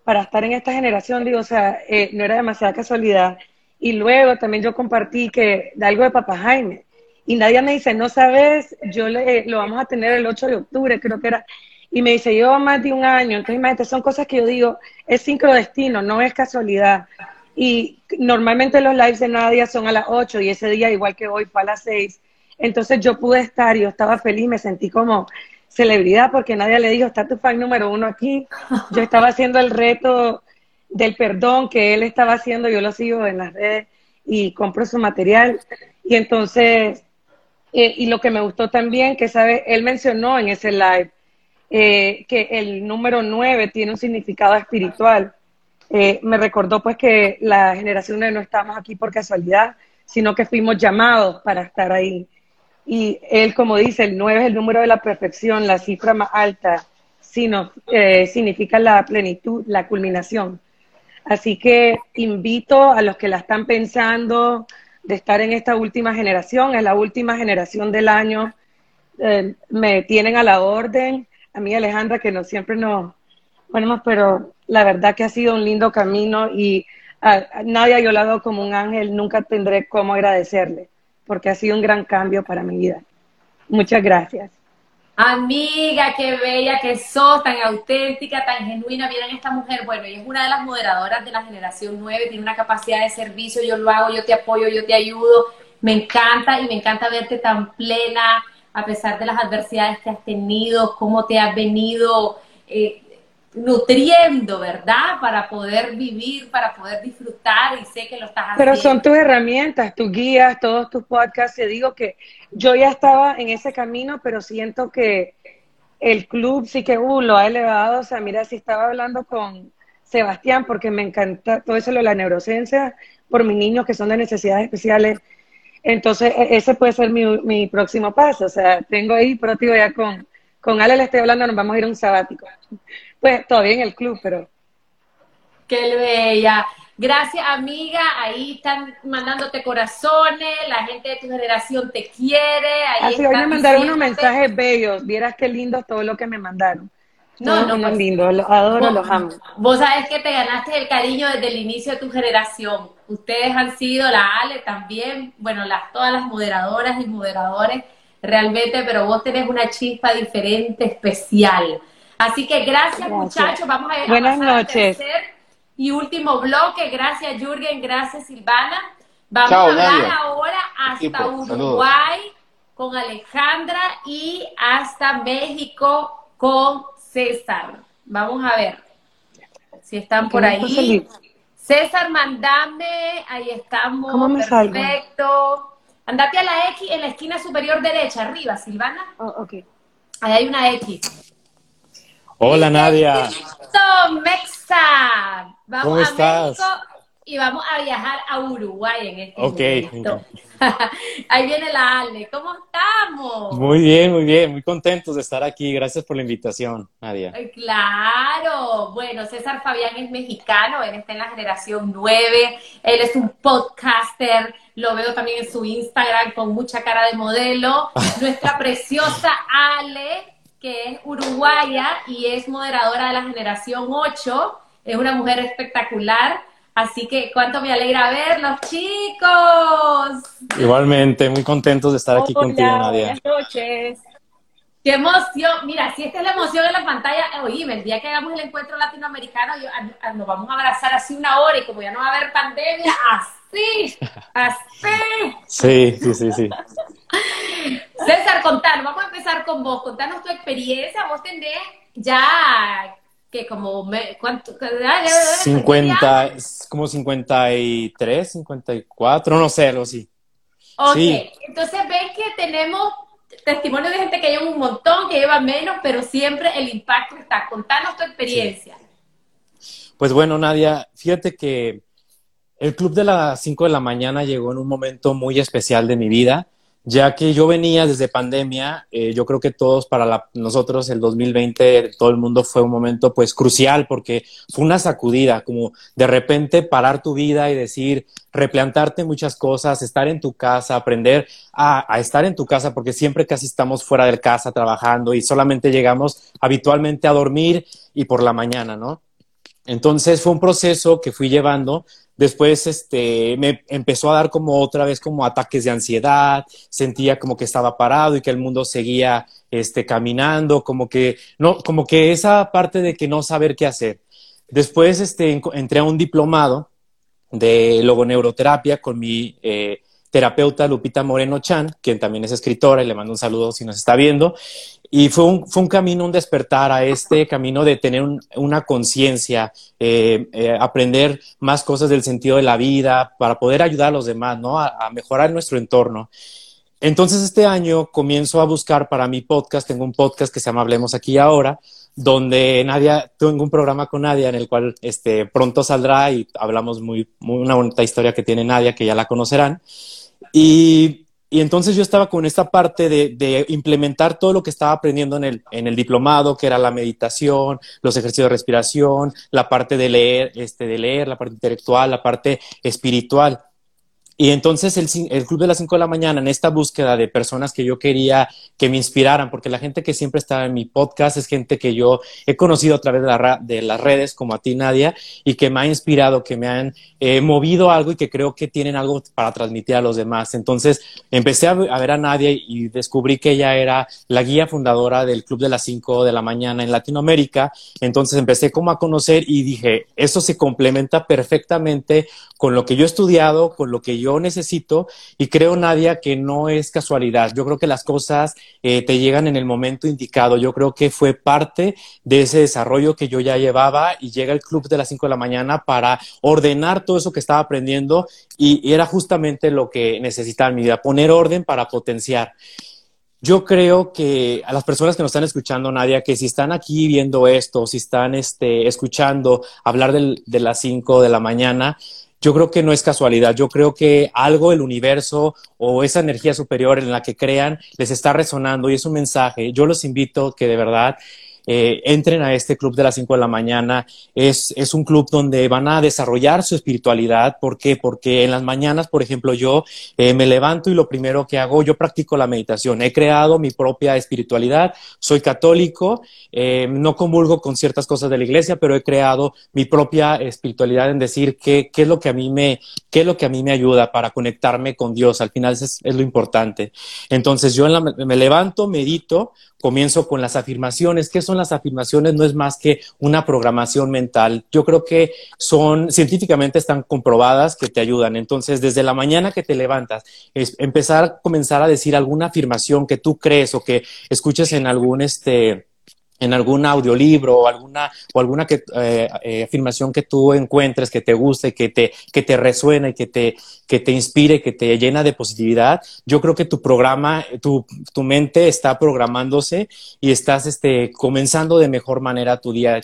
para estar en esta generación, digo, o sea, eh, no era demasiada casualidad. Y luego también yo compartí que de algo de Papá Jaime. Y nadie me dice, no sabes, yo le, lo vamos a tener el 8 de octubre, creo que era. Y me dice, yo más de un año. Entonces, imagínate, son cosas que yo digo, es sincrodestino, no es casualidad. Y normalmente los lives de Nadia son a las 8 y ese día, igual que hoy, fue a las 6. Entonces yo pude estar yo estaba feliz, me sentí como celebridad porque nadie le dijo, está tu fan número uno aquí. Yo estaba haciendo el reto del perdón que él estaba haciendo, yo lo sigo en las redes y compro su material. Y entonces, eh, y lo que me gustó también, que sabe, él mencionó en ese live eh, que el número nueve tiene un significado espiritual. Eh, me recordó pues que la generación de no estamos aquí por casualidad, sino que fuimos llamados para estar ahí. Y él, como dice, el 9 es el número de la perfección, la cifra más alta, sino, eh, significa la plenitud, la culminación. Así que invito a los que la están pensando de estar en esta última generación, es la última generación del año, eh, me tienen a la orden, a mí Alejandra, que no siempre nos ponemos, pero la verdad que ha sido un lindo camino y a, nadie yo la como un ángel, nunca tendré cómo agradecerle porque ha sido un gran cambio para mi vida. Muchas gracias. Amiga, qué bella que sos, tan auténtica, tan genuina. Miren esta mujer, bueno, y es una de las moderadoras de la generación 9, tiene una capacidad de servicio, yo lo hago, yo te apoyo, yo te ayudo. Me encanta y me encanta verte tan plena, a pesar de las adversidades que has tenido, cómo te has venido eh, nutriendo, ¿verdad? Para poder vivir, para poder disfrutar y sé que lo estás haciendo. Pero son tus herramientas, tus guías, todos tus podcasts. Te digo que yo ya estaba en ese camino, pero siento que el club sí que uh, lo ha elevado. O sea, mira, si estaba hablando con Sebastián, porque me encanta todo eso de la neurociencia, por mis niños que son de necesidades especiales. Entonces, e, ese puede ser mi, mi próximo paso. O sea, tengo ahí, pero digo, ya con, con Ale le estoy hablando, nos vamos a ir a un sabático. Pues todavía en el club, pero. Qué bella. Gracias, amiga. Ahí están mandándote corazones. La gente de tu generación te quiere. Ahí Así, hoy me mandaron unos mensajes bellos. Vieras qué lindo todo lo que me mandaron. No, no, no. Pues, lindo. Los adoro, los amo. Vos sabés que te ganaste el cariño desde el inicio de tu generación. Ustedes han sido, la Ale también, bueno, las, todas las moderadoras y moderadores, realmente, pero vos tenés una chispa diferente, especial. Así que gracias, muchachos. Vamos a, Buenas pasar noches. tercer y último bloque. Gracias Jürgen, gracias Silvana. Vamos a hablar ahora hasta Uruguay con Alejandra y hasta México con César. Vamos a ver si están por ahí. César, mandame, ahí estamos. ¿Cómo me perfecto. Andate a la X en la esquina superior derecha, arriba, Silvana. Oh, ok. Ahí hay una X. Hola Nadia. Mexa. Vamos ¿Cómo a estás? México y vamos a viajar a Uruguay en este Ok. momento. [LAUGHS] Ahí viene la Ale. ¿Cómo estamos? Muy bien, muy bien, muy contentos de estar aquí. Gracias por la invitación, Nadia. Claro, bueno, César Fabián es mexicano, él está en la generación 9, él es un podcaster, lo veo también en su Instagram con mucha cara de modelo. [LAUGHS] Nuestra preciosa Ale que es uruguaya y es moderadora de la generación 8. Es una mujer espectacular. Así que cuánto me alegra verlos, chicos. Igualmente, muy contentos de estar aquí contigo, Nadia. Buenas noches. Qué emoción. Mira, si esta es la emoción en la pantalla, oíme, el día que hagamos el encuentro latinoamericano, yo- a- a- nos vamos a abrazar así una hora y como ya no va a haber pandemia, así, así. Sí, sí, sí, sí. [LAUGHS] César, contanos, vamos a empezar con vos. Contanos tu experiencia. Vos tenés ya que como, me, ¿cuánto? Ah, 50, es como 53, 54, no sé, algo así. Ok, Sí. entonces ven que tenemos testimonio de gente que lleva un montón, que lleva menos, pero siempre el impacto está. Contanos tu experiencia. Pues bueno, Nadia, fíjate que el club de las 5 de la mañana llegó en un momento muy especial de mi vida, ya que yo venía desde pandemia, eh, yo creo que todos para la- nosotros el 2020, todo el mundo fue un momento pues crucial porque fue una sacudida, como de repente parar tu vida y decir, replantearte muchas cosas, estar en tu casa, aprender a, a estar en tu casa, porque siempre casi estamos fuera de casa trabajando y solamente llegamos habitualmente a dormir y por la mañana, ¿no? Entonces fue un proceso que fui llevando. Después este, me empezó a dar como otra vez como ataques de ansiedad, sentía como que estaba parado y que el mundo seguía este, caminando, como que, no, como que esa parte de que no saber qué hacer. Después este, entré a un diplomado de logoneuroterapia con mi eh, terapeuta Lupita Moreno Chan, quien también es escritora y le mando un saludo si nos está viendo. Y fue un, fue un camino, un despertar a este camino de tener una conciencia, eh, eh, aprender más cosas del sentido de la vida para poder ayudar a los demás, ¿no? A, mejorar nuestro entorno. Entonces este año comienzo a buscar para mi podcast, tengo un podcast que se llama Hablemos aquí ahora, donde Nadia, tengo un programa con Nadia en el cual este, pronto saldrá y hablamos muy, muy una bonita historia que tiene Nadia, que ya la conocerán. Y y entonces yo estaba con esta parte de, implementar todo lo que estaba aprendiendo en el, en el diplomado, que era la meditación, los ejercicios de respiración, la parte de leer, este, de leer, la parte intelectual, la parte espiritual. Y entonces el, el, Club de las 5 de la mañana, en esta búsqueda de personas que yo quería que me inspiraran, porque la gente que siempre está en mi podcast es gente que yo he conocido a través de, la, de las redes, como a ti, Nadia, y que me ha inspirado, que me han eh, movido algo y que creo que tienen algo para transmitir a los demás. Entonces empecé a, ver a Nadia y descubrí que ella era la guía fundadora del Club de las 5 de la mañana en Latinoamérica. Entonces empecé como a conocer y dije, eso se complementa perfectamente con lo que yo he estudiado, con lo que yo necesito y creo, Nadia, que no es casualidad. Yo creo que las cosas eh, te llegan en el momento indicado. Yo creo que fue parte de ese desarrollo que yo ya llevaba y llega el club de las 5 de la mañana para ordenar todo eso que estaba aprendiendo y, era justamente lo que necesitaba en mi vida, poner orden para potenciar. Yo creo que a las personas que nos están escuchando, Nadia, que si están aquí viendo esto, si están este, escuchando hablar de las 5 de la mañana, yo creo que no es casualidad, yo creo que algo el universo o esa energía superior en la que crean les está resonando y es un mensaje. Yo los invito que de verdad eh, entren a este club de las 5 de la mañana. Es, es un club donde van a desarrollar su espiritualidad. ¿Por qué? Porque en las mañanas, por ejemplo, yo eh, me levanto y lo primero que hago, yo practico la meditación. He creado mi propia espiritualidad. Soy católico, eh, no comulgo con ciertas cosas de la iglesia, pero he creado mi propia espiritualidad en decir qué, qué es lo que a mí me, qué es lo que a mí me ayuda para conectarme con Dios. Al final es, es lo importante. Entonces yo me levanto, medito, comienzo con las afirmaciones. ¿Qué son las afirmaciones? No es más que una programación mental. Yo creo que son, científicamente están comprobadas que te ayudan. Entonces, desde la mañana que te levantas, es empezar, comenzar a decir alguna afirmación que tú crees o que escuches en algún, este, en algún audiolibro o alguna, o alguna que, eh, eh, afirmación que tú encuentres que te guste, que te, que te resuene, que te, que te inspire, que te llena de positividad, yo creo que tu programa, tu, tu mente está programándose y estás este, comenzando de mejor manera tu día.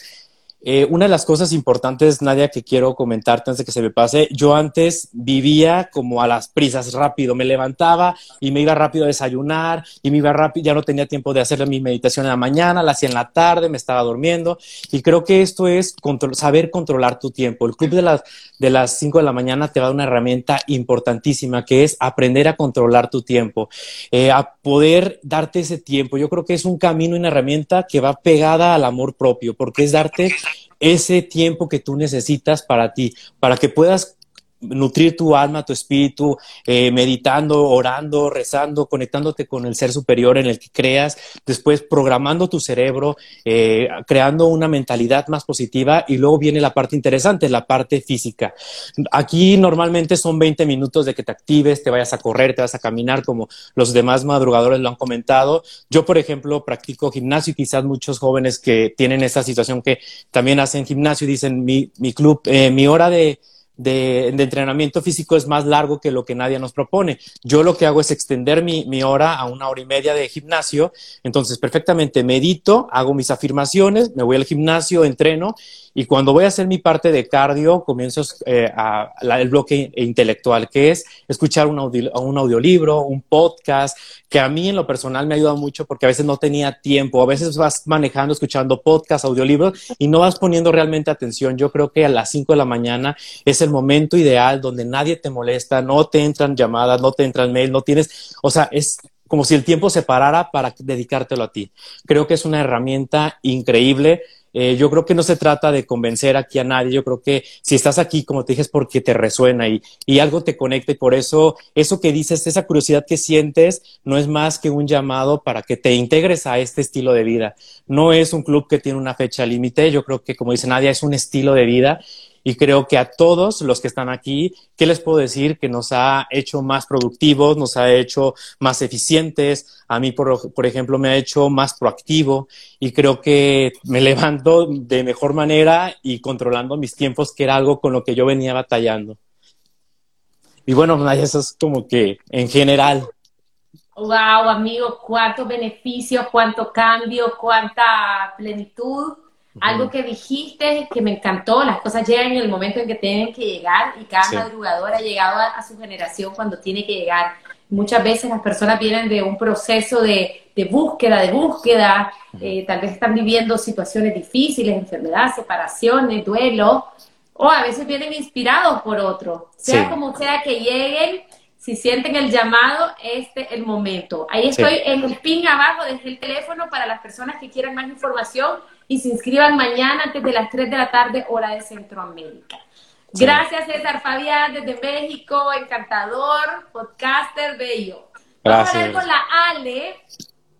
Eh, una de las cosas importantes, Nadia, que quiero comentarte antes de que se me pase, yo antes vivía como a las prisas rápido, me levantaba y me iba rápido a desayunar y me iba rápido, ya no tenía tiempo de hacer mi meditación en la mañana, la hacía en la tarde, me estaba durmiendo. Y creo que esto es saber controlar tu tiempo. El club de las, de las 5 de la mañana te va a dar una herramienta importantísima que es aprender a controlar tu tiempo, eh, poder darte ese tiempo. Yo creo que es un camino y una herramienta que va pegada al amor propio, porque es darte ese tiempo que tú necesitas para ti, para que puedas nutrir tu alma, tu espíritu, eh, meditando, orando, rezando, conectándote con el ser superior en el que creas, después programando tu cerebro, eh, creando una mentalidad más positiva y luego viene la parte interesante, la parte física. Aquí normalmente son 20 minutos de que te actives, te vayas a correr, te vas a caminar como los demás madrugadores lo han comentado. Yo, por ejemplo, practico gimnasio y quizás muchos jóvenes que tienen esa situación que también hacen gimnasio y dicen mi, mi club, eh, mi hora de de, entrenamiento físico es más largo que lo que nadie nos propone. Yo lo que hago es extender mi, hora a una hora y media de gimnasio. Entonces, perfectamente medito, hago mis afirmaciones, me voy al gimnasio, entreno y cuando voy a hacer mi parte de cardio, comienzo eh, a, el bloque intelectual, que es escuchar un, un audiolibro, un podcast, que a mí en lo personal me ha ayudado mucho porque a veces no tenía tiempo, a veces vas manejando, escuchando podcast, audiolibros y no vas poniendo realmente atención. Yo creo que a las 5 de la mañana es el momento ideal donde nadie te molesta, no te entran llamadas, no te entran mail, no tienes, o sea, es como si el tiempo se parara para dedicártelo a ti. Creo que es una herramienta increíble eh, yo creo que no se trata de convencer aquí a nadie, yo creo que si estás aquí, como te dije, es porque te resuena y, y algo te conecta y por eso eso que dices, esa curiosidad que sientes, no es más que un llamado para que te integres a este estilo de vida. No es un club que tiene una fecha límite, yo creo que como dice Nadia, es un estilo de vida y creo que a todos los que están aquí, ¿qué les puedo decir? Que nos ha hecho más productivos, nos ha hecho más eficientes, a mí, por, ejemplo, me ha hecho más proactivo y creo que me levanto de mejor manera y controlando mis tiempos, que era algo con lo que yo venía batallando. Y bueno, eso es como que en general. Wow, amigo, cuántos beneficios, cuánto cambio, cuánta plenitud algo que dijiste que me encantó, las cosas llegan en el momento en que tienen que llegar y cada madrugador ha llegado a, su generación cuando tiene que llegar. Muchas veces las personas vienen de un proceso de, búsqueda, de búsqueda, eh, tal vez están viviendo situaciones difíciles, enfermedad, separaciones, duelo, o a veces vienen inspirados por otro. Sea como sea que lleguen, si sienten el llamado, este es el momento. Ahí estoy en el pin abajo, desde el teléfono para las personas que quieran más información y se inscriban mañana antes de las 3 de la tarde, hora de Centroamérica. Gracias, César Fabián, desde México, encantador, podcaster, bello. Vamos a ver con la Ale,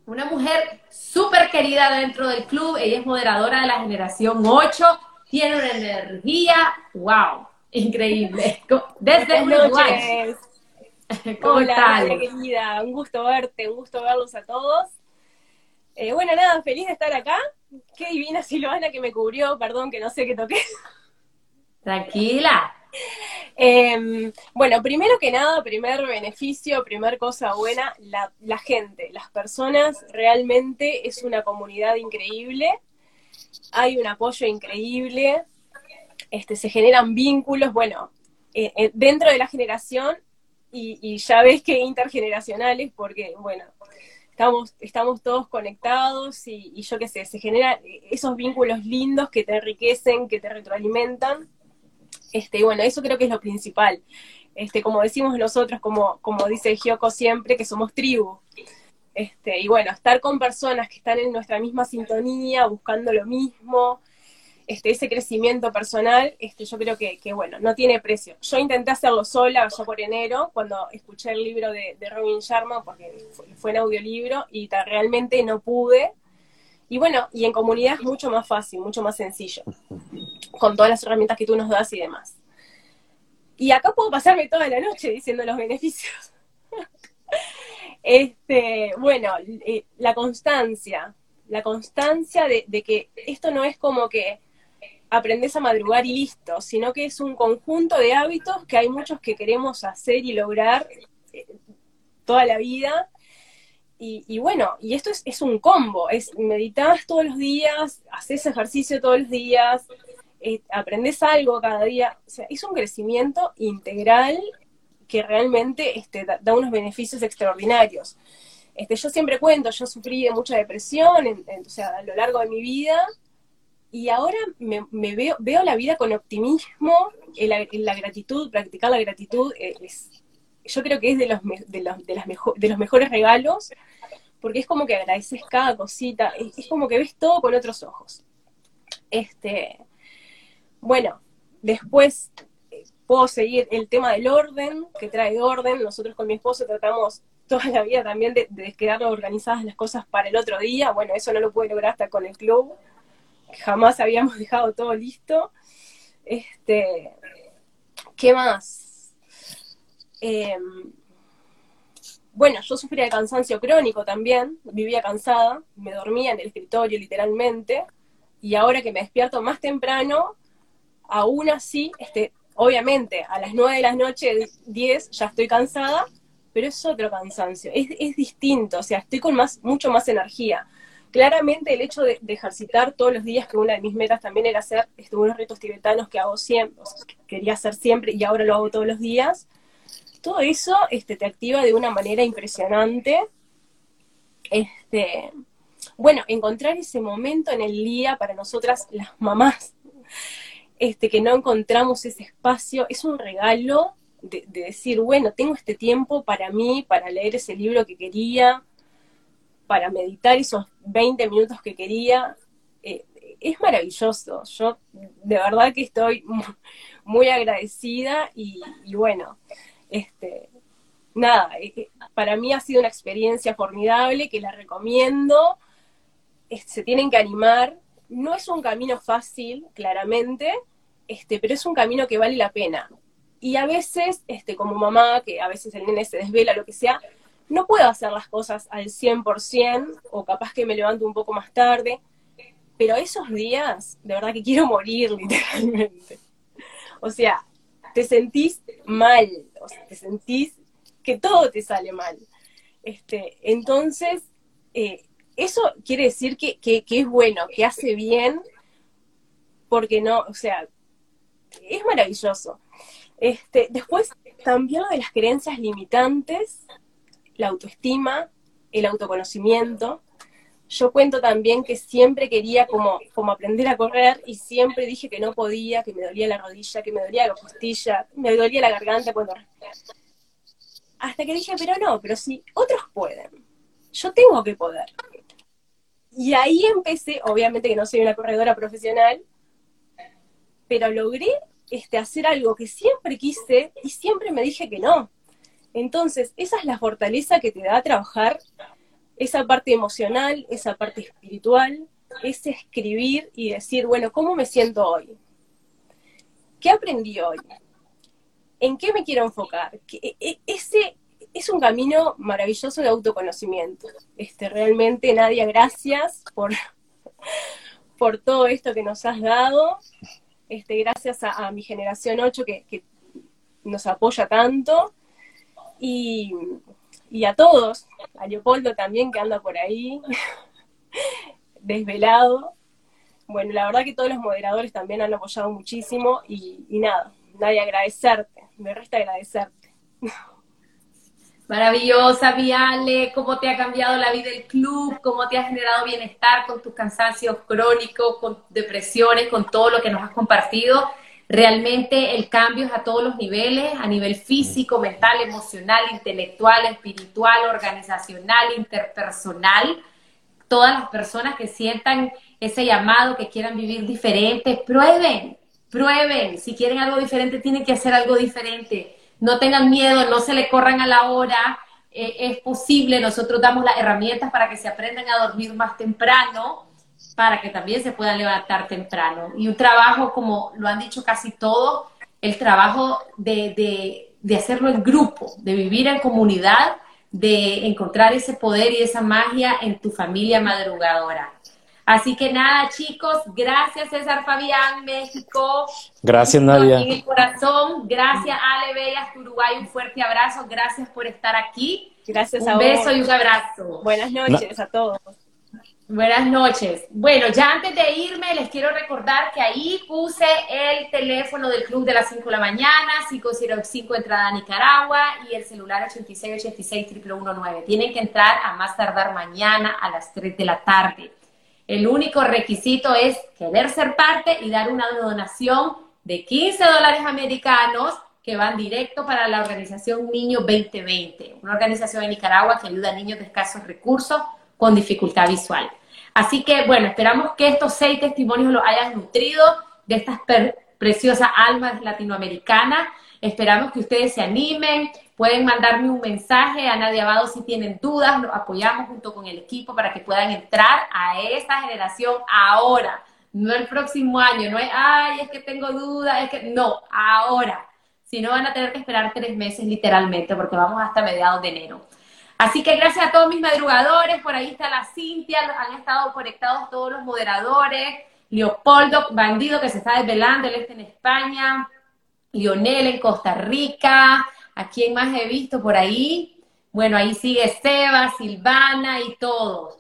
una mujer súper querida dentro del club. Ella es moderadora de la generación 8, tiene una energía, wow, increíble. Desde Uruguay. Hola, querida, un gusto verte, un gusto verlos a todos. Eh, bueno, nada, feliz de estar acá. Qué divina [LAUGHS] Silvana que me cubrió, perdón que no sé qué toqué. Tranquila. Em, bueno, primero que nada, primer beneficio, primer cosa buena, la, la, gente, las personas, realmente es una comunidad increíble, hay un apoyo increíble, este, se generan vínculos, bueno, eh, eh, dentro de la generación y, y, ya ves que intergeneracionales, porque, bueno, estamos, estamos todos conectados y, yo qué sé, se generan esos vínculos lindos que te enriquecen, que te retroalimentan. Este, y bueno, eso creo que es lo principal. Este, como decimos nosotros, como, como dice Gyoko siempre, que somos tribu. Este, y bueno, estar con personas que están en nuestra misma sintonía, buscando lo mismo, este, ese crecimiento personal, este, yo creo que, bueno, no tiene precio. Yo intenté hacerlo sola, ya por enero, cuando escuché el libro de, Robin Sharma, porque fue, en audiolibro, y realmente no pude. Y bueno, y en comunidad es mucho más fácil, mucho más sencillo, con todas las herramientas que tú nos das y demás. Y acá puedo pasarme toda la noche diciendo los beneficios. [LAUGHS] este, bueno, eh, la constancia, la constancia de, que esto no es como que aprendes a madrugar y listo, sino que es un conjunto de hábitos que hay muchos que queremos hacer y lograr eh, toda la vida. Y, bueno, y esto es, un combo, es meditas todos los días, haces ejercicio todos los días, eh, aprendes algo cada día, o sea, es un crecimiento integral que realmente este, da, unos beneficios extraordinarios. Este, yo siempre cuento, yo sufrí de mucha depresión o sea, a lo largo de mi vida, y ahora me, veo, veo la vida con optimismo, la, la gratitud, practicar la gratitud, eh, es, yo creo que es de los, de los, de las de los mejores regalos, porque es como que agradeces cada cosita, es, como que ves todo con otros ojos. Este, bueno, después eh, puedo seguir el tema del orden, que trae orden. Nosotros con mi esposo tratamos toda la vida también de, de quedar organizadas las cosas para el otro día. Bueno, eso no lo pude lograr hasta con el club jamás habíamos [LAUGHS] dejado todo listo. Este, ¿Qué más? Em, bueno, yo sufría de cansancio crónico también, vivía cansada, me dormía en el escritorio literalmente, y ahora que me despierto más temprano, aún así, este, obviamente a las 9 de la noche, 10, ya estoy cansada, pero es otro cansancio, es, es distinto, o sea, estoy con más, mucho más energía. Claramente el hecho de, ejercitar todos los días, que una de mis metas también era hacer este, unos retos tibetanos que hago siempre, quería hacer siempre y ahora lo hago todos los días, todo eso este, te activa de una manera impresionante. Este, bueno, encontrar ese momento en el día para nosotras las mamás, este, que no encontramos ese espacio, es un regalo de, decir, bueno, tengo este tiempo para mí, para leer ese libro que quería, para meditar esos 20 minutos que quería, eh, es maravilloso. Yo de verdad que estoy [LAUGHS] muy agradecida y, bueno, este, nada, eh, eh, para mí ha sido una experiencia formidable que la recomiendo. se tienen que animar. No es un camino fácil, claramente, este, pero es un camino que vale la pena. Y a veces, este, como mamá, que a veces el nene se desvela, lo que sea, no puedo hacer las cosas al 100% o capaz que me levanto un poco más tarde, pero esos días, de verdad que quiero morir [LAUGHS] literalmente. O sea, te sentís mal, o sea, te sentís que todo te sale mal. Este, entonces, eh, eso quiere decir que, que, que, es bueno, que hace bien, porque no, o sea, es maravilloso. Este, después, también lo de las creencias limitantes, la autoestima, el autoconocimiento. Yo cuento también que siempre quería como, como aprender a correr y siempre dije que no podía, que me dolía la rodilla, que me dolía la costilla, me dolía la garganta cuando Hasta que dije, pero no, pero si otros pueden, yo tengo que poder. Y ahí empecé, obviamente que no soy una corredora profesional, pero logré este, hacer algo que siempre quise y siempre me dije que no. Entonces, esa es la fortaleza que te da trabajar esa parte emocional, esa parte espiritual, ese escribir y decir, bueno, ¿cómo me siento hoy? ¿Qué aprendí hoy? ¿En qué me quiero enfocar? E, e, ese es un camino maravilloso de autoconocimiento. Este, realmente, Nadia, gracias por, [LAUGHS] por todo esto que nos has dado. Este, gracias a, mi generación 8 que, nos apoya tanto, y, a todos, a Leopoldo también que anda por ahí, [LAUGHS] desvelado. Bueno, la verdad que todos los moderadores también han apoyado muchísimo y, y nada, nadie agradecerte, me resta agradecerte. [LAUGHS] Maravillosa, Viale, cómo te ha cambiado la vida el club, cómo te ha generado bienestar con tus cansancios crónicos, con depresiones, con todo lo que nos has compartido. Realmente el cambio es a todos los niveles, a nivel físico, mental, emocional, intelectual, espiritual, organizacional, interpersonal. Todas las personas que sientan ese llamado, que quieran vivir diferente, prueben, prueben. Si quieren algo diferente, tienen que hacer algo diferente no tengan miedo, no se le corran a la hora, eh, es posible, nosotros damos las herramientas para que se aprendan a dormir más temprano, para que también se puedan levantar temprano. Y un trabajo, como lo han dicho casi todos, el trabajo de, de hacerlo en grupo, de vivir en comunidad, de encontrar ese poder y esa magia en tu familia madrugadora. Así que nada, chicos, gracias César Fabián, México. Gracias, Nadia. En el corazón, gracias Ale Bellas, Uruguay, un fuerte abrazo, gracias por estar aquí. Gracias un a vos. Un beso y un abrazo. Buenas noches a todos. Buenas noches. Bueno, ya antes de irme, les quiero recordar que ahí puse el teléfono del club de las 5 de la mañana, 505 entrada a Nicaragua y el celular 8686 119. Tienen que entrar a más tardar mañana a las 3 de la tarde. El único requisito es querer ser parte y dar una donación de 15 dólares americanos que van directo para la organización Niño 2020, una organización en Nicaragua que ayuda a niños de escasos recursos con dificultad visual. Así que, bueno, esperamos que estos seis testimonios los hayan nutrido de estas preciosas almas latinoamericanas. Esperamos que ustedes se animen, Pueden mandarme un mensaje a Nadia Abado si tienen dudas, los apoyamos junto con el equipo para que puedan entrar a esta generación ahora, no el próximo año, no es, ay, es que tengo dudas, es que, no, ahora. Si no, van a tener que esperar tres meses literalmente, porque vamos hasta mediados de enero. Así que gracias a todos mis madrugadores, por ahí está la Cintia, han estado conectados todos los moderadores, Leopoldo, bandido que se está desvelando, él está en España, Lionel en Costa Rica, ¿A quién más he visto por ahí? Bueno, ahí sigue Seba, Silvana y todos.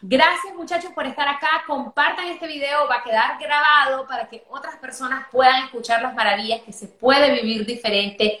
Gracias muchachos por estar acá. Compartan este video, va a quedar grabado para que otras personas puedan escuchar las maravillas, que se puede vivir diferente,